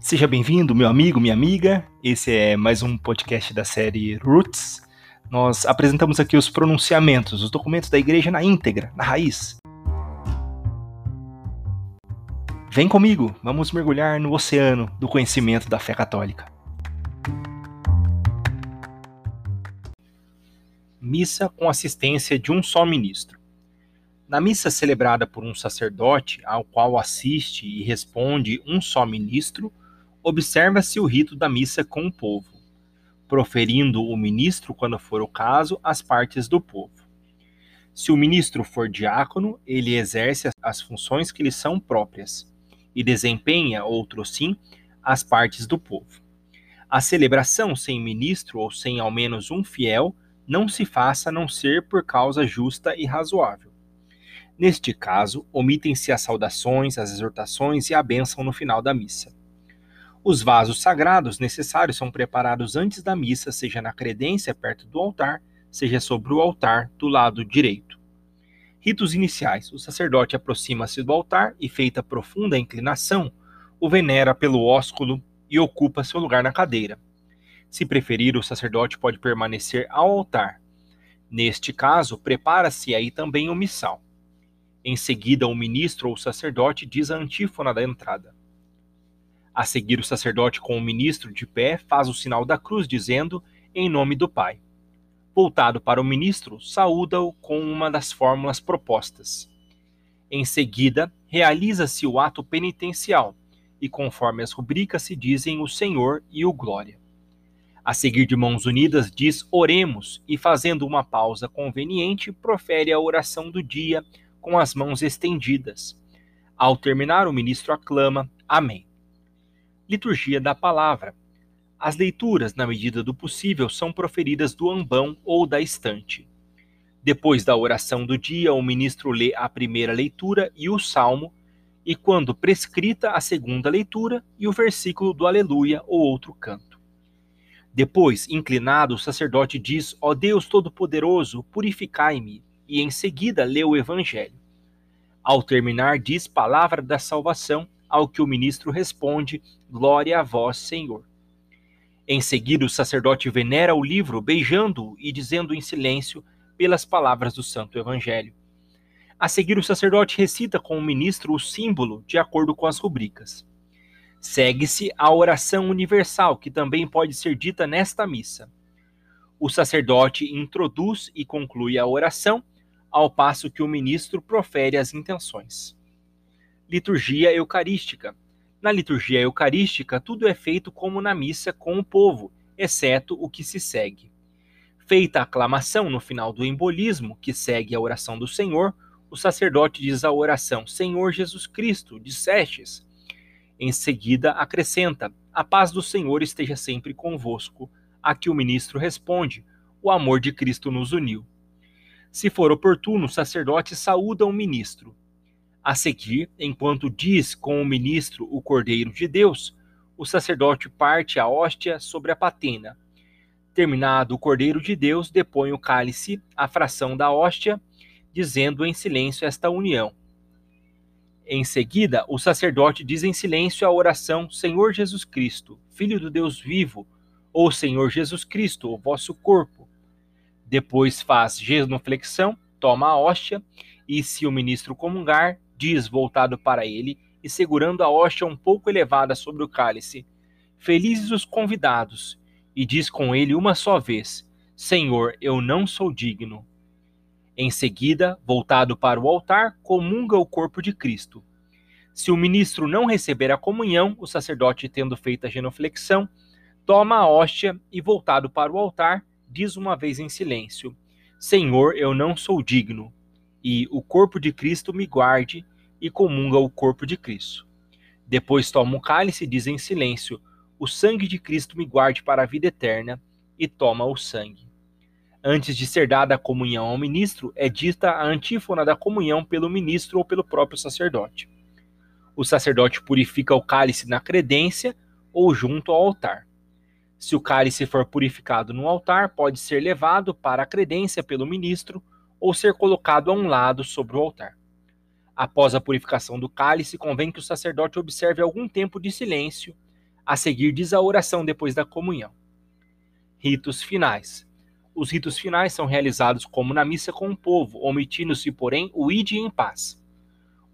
Seja bem-vindo, meu amigo, minha amiga. Esse é mais um podcast da série Roots. Nós apresentamos aqui os pronunciamentos, os documentos da igreja na íntegra, na raiz. Vem comigo, vamos mergulhar no oceano do conhecimento da fé católica. Missa com assistência de um só ministro. Na missa celebrada por um sacerdote, ao qual assiste e responde um só ministro, observa-se o rito da missa com o povo, proferindo o ministro, quando for o caso, as partes do povo. Se o ministro for diácono, ele exerce as funções que lhe são próprias e desempenha, outro sim, as partes do povo. A celebração sem ministro ou sem ao menos um fiel não se faça a não ser por causa justa e razoável. Neste caso, omitem-se as saudações, as exortações e a bênção no final da missa. Os vasos sagrados necessários são preparados antes da missa, seja na credência perto do altar, seja sobre o altar do lado direito. Ritos iniciais: o sacerdote aproxima-se do altar e, feita profunda inclinação, o venera pelo ósculo e ocupa seu lugar na cadeira. Se preferir, o sacerdote pode permanecer ao altar. Neste caso, prepara-se aí também o missal. Em seguida, o ministro ou sacerdote diz a antífona da entrada. A seguir, o sacerdote com o ministro de pé faz o sinal da cruz, dizendo: Em nome do Pai. Voltado para o ministro, saúda-o com uma das fórmulas propostas. Em seguida, realiza-se o ato penitencial, e conforme as rubricas se dizem o Senhor e o Glória. A seguir, de mãos unidas, diz: Oremos, e fazendo uma pausa conveniente, profere a oração do dia com as mãos estendidas. Ao terminar, o ministro aclama: Amém. Liturgia da Palavra. As leituras, na medida do possível, são proferidas do ambão ou da estante. Depois da oração do dia, o ministro lê a primeira leitura e o salmo, e quando prescrita, a segunda leitura e o versículo do Aleluia ou outro canto. Depois, inclinado, o sacerdote diz: Ó Deus Todo-Poderoso, purificai-me, e em seguida lê o Evangelho. Ao terminar, diz palavra da salvação ao que o ministro responde: Glória a vós, Senhor. Em seguida, o sacerdote venera o livro, beijando-o e dizendo em silêncio pelas palavras do Santo Evangelho. A seguir, o sacerdote recita com o ministro o símbolo de acordo com as rubricas. Segue-se a oração universal, que também pode ser dita nesta missa. O sacerdote introduz e conclui a oração, ao passo que o ministro profere as intenções. Liturgia Eucarística. Na liturgia eucarística, tudo é feito como na missa com o povo, exceto o que se segue. Feita a aclamação no final do embolismo, que segue a oração do Senhor, o sacerdote diz a oração: Senhor Jesus Cristo, dissestes. Em seguida, acrescenta: A paz do Senhor esteja sempre convosco. A que o ministro responde: O amor de Cristo nos uniu. Se for oportuno, o sacerdote saúda o ministro. A seguir, enquanto diz com o ministro o Cordeiro de Deus, o sacerdote parte a hóstia sobre a patena. Terminado o Cordeiro de Deus, depõe o cálice, a fração da hóstia, dizendo em silêncio esta união. Em seguida, o sacerdote diz em silêncio a oração Senhor Jesus Cristo, Filho do Deus vivo, ou Senhor Jesus Cristo, o vosso corpo. Depois faz genuflexão, toma a hóstia, e se o ministro comungar, diz voltado para ele e segurando a hóstia um pouco elevada sobre o cálice: Felizes os convidados, e diz com ele uma só vez: Senhor, eu não sou digno. Em seguida, voltado para o altar, comunga o corpo de Cristo. Se o ministro não receber a comunhão, o sacerdote, tendo feito a genuflexão, toma a hóstia e, voltado para o altar, diz uma vez em silêncio: Senhor, eu não sou digno e o corpo de Cristo me guarde e comunga o corpo de Cristo. Depois toma o cálice e diz em silêncio: O sangue de Cristo me guarde para a vida eterna, e toma o sangue. Antes de ser dada a comunhão ao ministro, é dita a antífona da comunhão pelo ministro ou pelo próprio sacerdote. O sacerdote purifica o cálice na credência ou junto ao altar. Se o cálice for purificado no altar, pode ser levado para a credência pelo ministro ou ser colocado a um lado sobre o altar. Após a purificação do cálice, convém que o sacerdote observe algum tempo de silêncio, A seguir diz a oração depois da comunhão. Ritos finais. Os ritos finais são realizados como na missa com o povo, omitindo-se, porém, o ide em paz.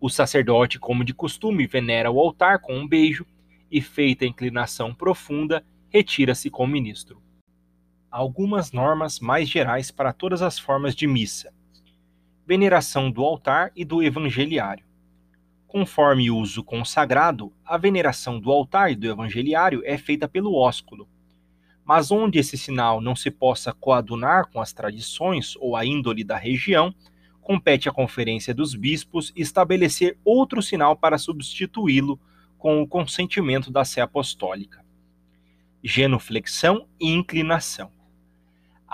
O sacerdote, como de costume, venera o altar com um beijo e, feita a inclinação profunda, retira-se com o ministro. Algumas normas mais gerais para todas as formas de missa. Veneração do altar e do evangeliário. Conforme uso consagrado, a veneração do altar e do evangeliário é feita pelo ósculo. Mas onde esse sinal não se possa coadunar com as tradições ou a índole da região, compete à Conferência dos Bispos estabelecer outro sinal para substituí-lo com o consentimento da Sé Apostólica. Genuflexão e inclinação.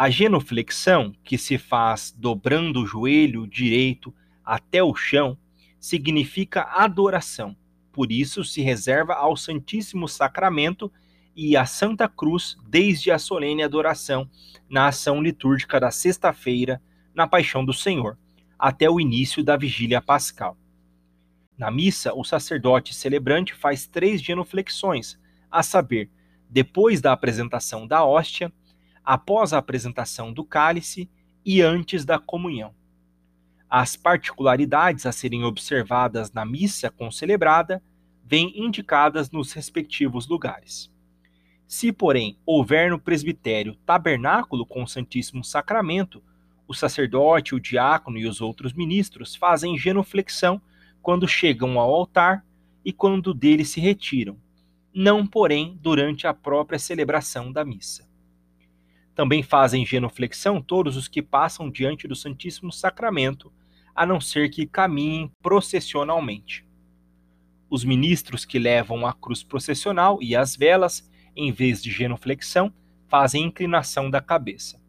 A genuflexão, que se faz dobrando o joelho direito até o chão, significa adoração. Por isso se reserva ao Santíssimo Sacramento e à Santa Cruz desde a solene adoração na ação litúrgica da sexta-feira, na Paixão do Senhor, até o início da vigília pascal. Na missa, o sacerdote celebrante faz três genuflexões, a saber, depois da apresentação da hóstia, após a apresentação do cálice e antes da comunhão. As particularidades a serem observadas na missa concelebrada vêm indicadas nos respectivos lugares. Se, porém, houver no presbitério tabernáculo com o Santíssimo Sacramento, o sacerdote, o diácono e os outros ministros fazem genuflexão quando chegam ao altar e quando dele se retiram, não, porém, durante a própria celebração da missa. Também fazem genuflexão todos os que passam diante do Santíssimo Sacramento a não ser que caminhem processionalmente. Os ministros que levam a cruz processional e as velas, em vez de genuflexão, fazem inclinação da cabeça.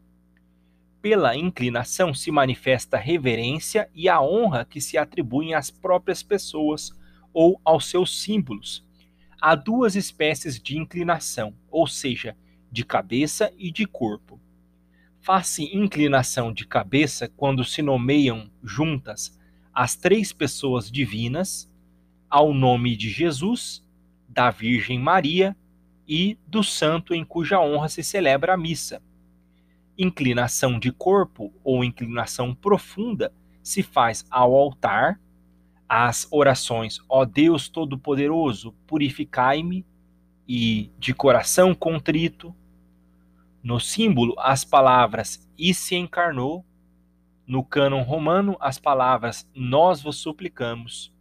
Pela inclinação se manifesta a reverência e a honra que se atribuem às próprias pessoas ou aos seus símbolos. Há duas espécies de inclinação, ou seja, de cabeça e de corpo faz-se inclinação de cabeça quando se nomeiam juntas as três pessoas divinas ao nome de Jesus, da Virgem Maria e do santo em cuja honra se celebra a missa. Inclinação de corpo ou inclinação profunda se faz ao altar, as orações Ó Deus Todo-Poderoso, purificai-me e de coração contrito, no símbolo, as palavras e se encarnou. No cânon romano, as palavras nós vos suplicamos.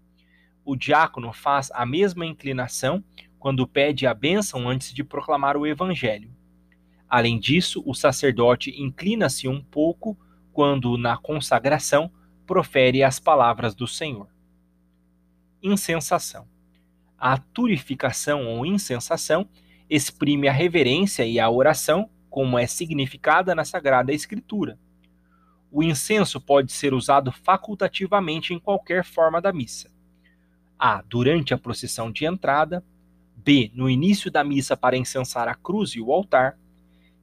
O diácono faz a mesma inclinação quando pede a bênção antes de proclamar o evangelho. Além disso, o sacerdote inclina-se um pouco quando, na consagração, profere as palavras do Senhor. Insensação. A turificação ou insensação exprime a reverência e a oração como é significada na Sagrada Escritura. O incenso pode ser usado facultativamente em qualquer forma da missa. A. Durante a procissão de entrada. B. No início da missa para incensar a cruz e o altar.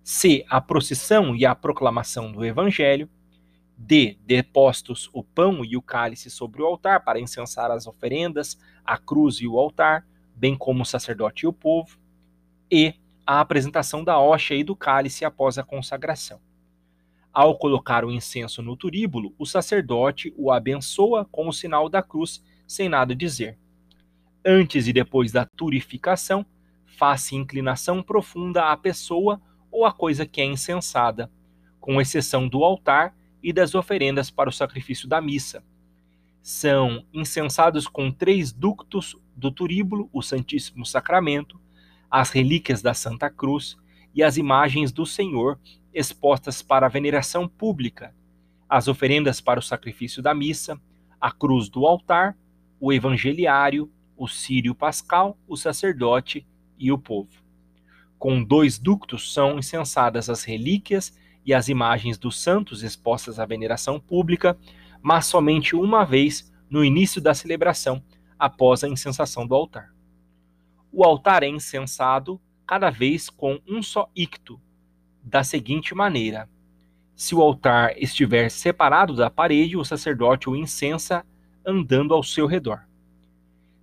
C. A procissão e a proclamação do Evangelho. D. Depostos o pão e o cálice sobre o altar para incensar as oferendas, a cruz e o altar, bem como o sacerdote e o povo. E a apresentação da hóstia e do cálice após a consagração. Ao colocar o incenso no turíbulo, o sacerdote o abençoa com o sinal da cruz, sem nada dizer. Antes e depois da turificação, faz-se inclinação profunda à pessoa ou à coisa que é incensada, com exceção do altar e das oferendas para o sacrifício da missa. São incensados com três ductos do turíbulo o Santíssimo Sacramento, as relíquias da Santa Cruz e as imagens do Senhor expostas para a veneração pública, as oferendas para o sacrifício da missa, a cruz do altar, o evangeliário, o sírio pascal, o sacerdote e o povo. Com dois ductos são incensadas as relíquias e as imagens dos santos expostas à veneração pública, mas somente uma vez no início da celebração, após a incensação do altar o altar é incensado cada vez com um só icto, da seguinte maneira: se o altar estiver separado da parede, o sacerdote o incensa andando ao seu redor.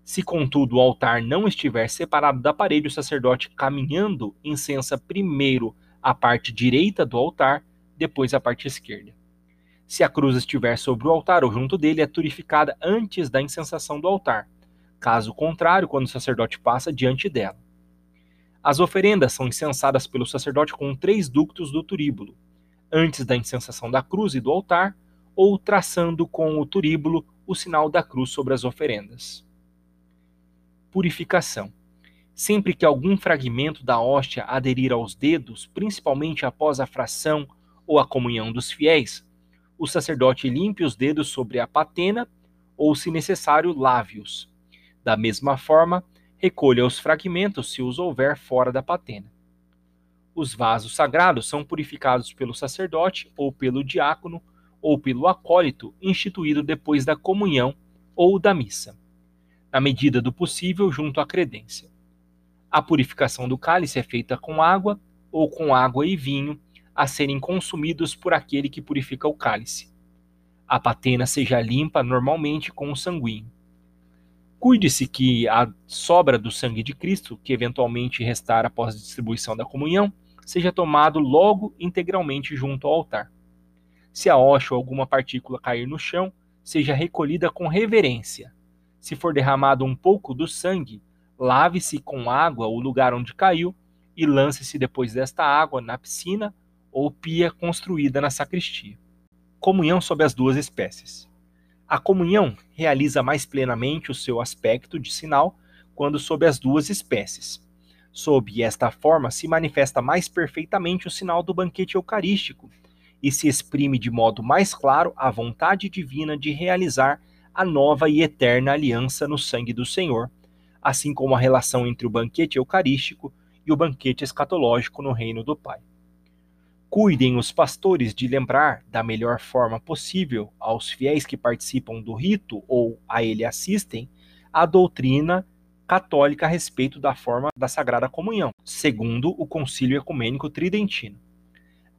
Se, contudo, o altar não estiver separado da parede, o sacerdote caminhando incensa primeiro a parte direita do altar, depois a parte esquerda. Se a cruz estiver sobre o altar ou junto dele, é purificada antes da incensação do altar. Caso contrário, quando o sacerdote passa diante dela. As oferendas são incensadas pelo sacerdote com três ductos do turíbulo, antes da incensação da cruz e do altar, ou traçando com o turíbulo o sinal da cruz sobre as oferendas purificação. Sempre que algum fragmento da hóstia aderir aos dedos, principalmente após a fração ou a comunhão dos fiéis, o sacerdote limpe os dedos sobre a patena ou, se necessário, lave-os. Da mesma forma, recolha os fragmentos se os houver fora da patena. Os vasos sagrados são purificados pelo sacerdote ou pelo diácono ou pelo acólito instituído depois da comunhão ou da missa na medida do possível, junto à credência. A purificação do cálice é feita com água ou com água e vinho, a serem consumidos por aquele que purifica o cálice. A patena seja limpa normalmente com o sanguíneo. Cuide-se que a sobra do sangue de Cristo, que eventualmente restar após a distribuição da comunhão, seja tomado logo integralmente junto ao altar. Se a hoxa ou alguma partícula cair no chão, seja recolhida com reverência, se for derramado um pouco do sangue, lave-se com água o lugar onde caiu e lance-se depois desta água na piscina ou pia construída na sacristia. Comunhão sob as duas espécies. A comunhão realiza mais plenamente o seu aspecto de sinal quando sob as duas espécies. Sob esta forma se manifesta mais perfeitamente o sinal do banquete eucarístico e se exprime de modo mais claro a vontade divina de realizar a nova e eterna aliança no sangue do Senhor, assim como a relação entre o banquete eucarístico e o banquete escatológico no reino do Pai. Cuidem os pastores de lembrar da melhor forma possível aos fiéis que participam do rito ou a ele assistem a doutrina católica a respeito da forma da Sagrada Comunhão, segundo o Concílio Ecumênico Tridentino.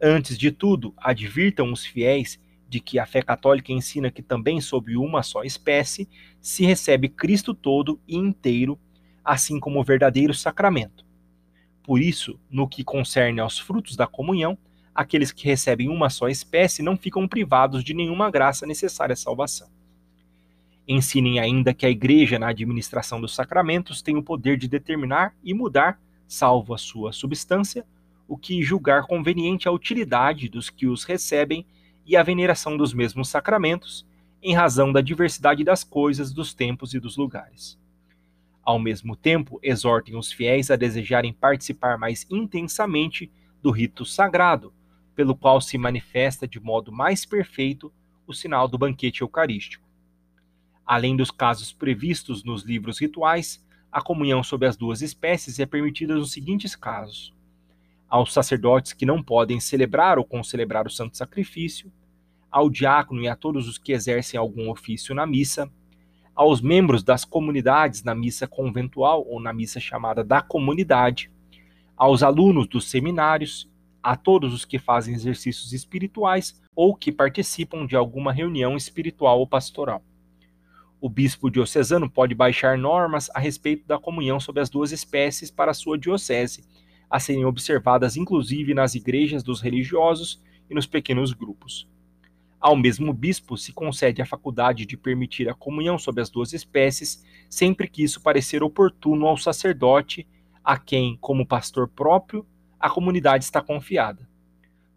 Antes de tudo, advirtam os fiéis de que a fé católica ensina que também sob uma só espécie se recebe Cristo todo e inteiro, assim como o verdadeiro sacramento. Por isso, no que concerne aos frutos da comunhão, aqueles que recebem uma só espécie não ficam privados de nenhuma graça necessária à salvação. Ensinem ainda que a Igreja, na administração dos sacramentos, tem o poder de determinar e mudar, salvo a sua substância, o que julgar conveniente a utilidade dos que os recebem e a veneração dos mesmos sacramentos, em razão da diversidade das coisas, dos tempos e dos lugares. Ao mesmo tempo, exortem os fiéis a desejarem participar mais intensamente do rito sagrado, pelo qual se manifesta de modo mais perfeito o sinal do banquete eucarístico. Além dos casos previstos nos livros rituais, a comunhão sob as duas espécies é permitida nos seguintes casos: aos sacerdotes que não podem celebrar ou concelebrar o santo sacrifício, ao diácono e a todos os que exercem algum ofício na missa, aos membros das comunidades na missa conventual ou na missa chamada da comunidade, aos alunos dos seminários, a todos os que fazem exercícios espirituais ou que participam de alguma reunião espiritual ou pastoral. O bispo diocesano pode baixar normas a respeito da comunhão sobre as duas espécies para sua diocese a serem observadas inclusive nas igrejas dos religiosos e nos pequenos grupos. Ao mesmo bispo se concede a faculdade de permitir a comunhão sobre as duas espécies, sempre que isso parecer oportuno ao sacerdote, a quem, como pastor próprio, a comunidade está confiada.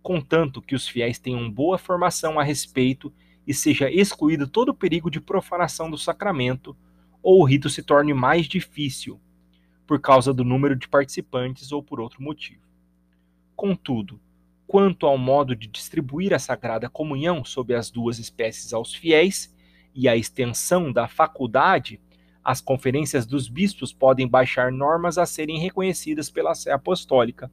Contanto que os fiéis tenham boa formação a respeito e seja excluído todo o perigo de profanação do sacramento, ou o rito se torne mais difícil, por causa do número de participantes ou por outro motivo. Contudo, quanto ao modo de distribuir a Sagrada Comunhão sob as duas espécies aos fiéis e a extensão da faculdade, as conferências dos bispos podem baixar normas a serem reconhecidas pela Sé Apostólica.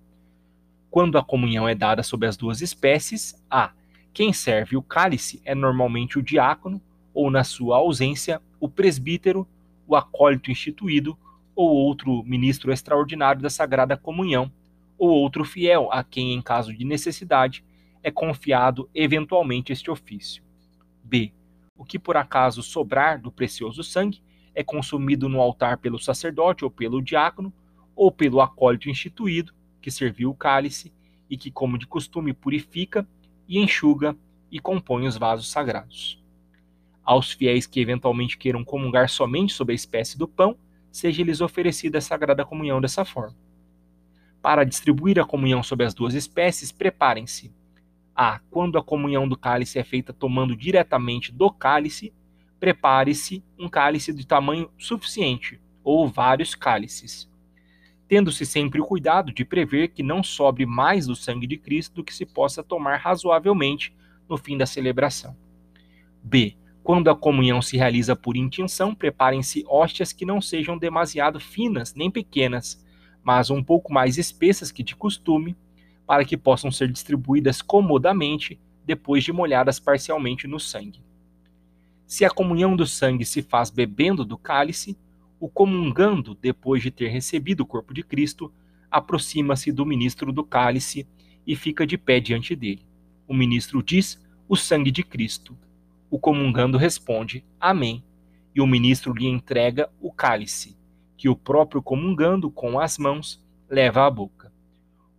Quando a comunhão é dada sob as duas espécies, a quem serve o cálice é normalmente o diácono, ou, na sua ausência, o presbítero, o acólito instituído ou outro ministro extraordinário da Sagrada Comunhão, ou outro fiel a quem, em caso de necessidade, é confiado eventualmente este ofício. B. O que por acaso sobrar do precioso sangue é consumido no altar pelo sacerdote ou pelo diácono, ou pelo acólito instituído, que serviu o cálice e que, como de costume, purifica e enxuga e compõe os vasos sagrados. Aos fiéis que eventualmente queiram comungar somente sob a espécie do pão, seja-lhes oferecida a sagrada comunhão dessa forma. Para distribuir a comunhão sob as duas espécies, preparem-se a. Quando a comunhão do cálice é feita tomando diretamente do cálice, prepare-se um cálice de tamanho suficiente, ou vários cálices, tendo-se sempre o cuidado de prever que não sobre mais do sangue de Cristo do que se possa tomar razoavelmente no fim da celebração. B. Quando a comunhão se realiza por intenção, preparem-se hóstias que não sejam demasiado finas nem pequenas, mas um pouco mais espessas que de costume, para que possam ser distribuídas comodamente depois de molhadas parcialmente no sangue. Se a comunhão do sangue se faz bebendo do cálice, o comungando, depois de ter recebido o corpo de Cristo, aproxima-se do ministro do cálice e fica de pé diante dele. O ministro diz: O sangue de Cristo. O comungando responde: Amém. E o ministro lhe entrega o cálice, que o próprio comungando, com as mãos, leva à boca.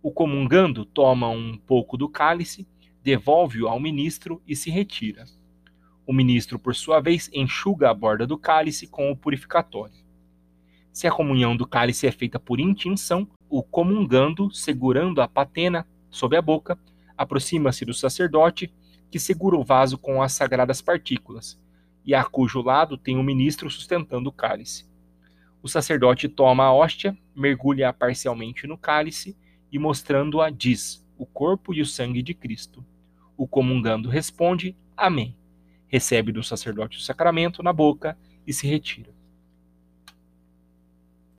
O comungando toma um pouco do cálice, devolve-o ao ministro e se retira. O ministro, por sua vez, enxuga a borda do cálice com o purificatório. Se a comunhão do cálice é feita por intinção, o comungando, segurando a patena sob a boca, aproxima-se do sacerdote, que segura o vaso com as sagradas partículas, e a cujo lado tem o ministro sustentando o cálice. O sacerdote toma a hóstia, mergulha-a parcialmente no cálice e mostrando-a, diz: O corpo e o sangue de Cristo. O comungando responde: Amém. Recebe do sacerdote o sacramento na boca e se retira.